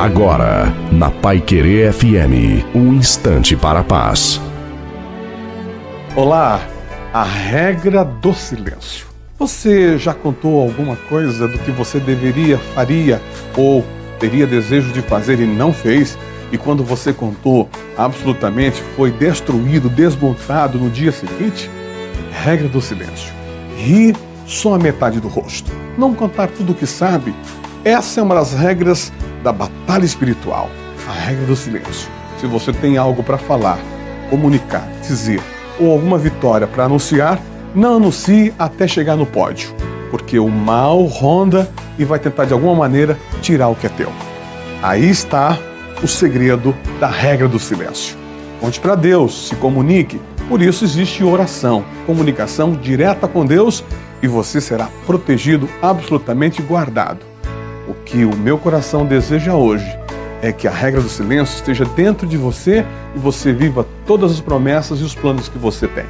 Agora, na Pai Querer FM, um instante para a paz. Olá, a regra do silêncio. Você já contou alguma coisa do que você deveria, faria ou teria desejo de fazer e não fez? E quando você contou, absolutamente foi destruído, desmontado no dia seguinte? Regra do silêncio. Rir só a metade do rosto. Não contar tudo o que sabe. Essa é uma das regras da batalha espiritual. A regra do silêncio. Se você tem algo para falar, comunicar, dizer ou alguma vitória para anunciar, não anuncie até chegar no pódio, porque o mal ronda e vai tentar de alguma maneira tirar o que é teu. Aí está o segredo da regra do silêncio. Conte para Deus, se comunique. Por isso existe oração, comunicação direta com Deus e você será protegido, absolutamente guardado. O que o meu coração deseja hoje é que a regra do silêncio esteja dentro de você e você viva todas as promessas e os planos que você tem.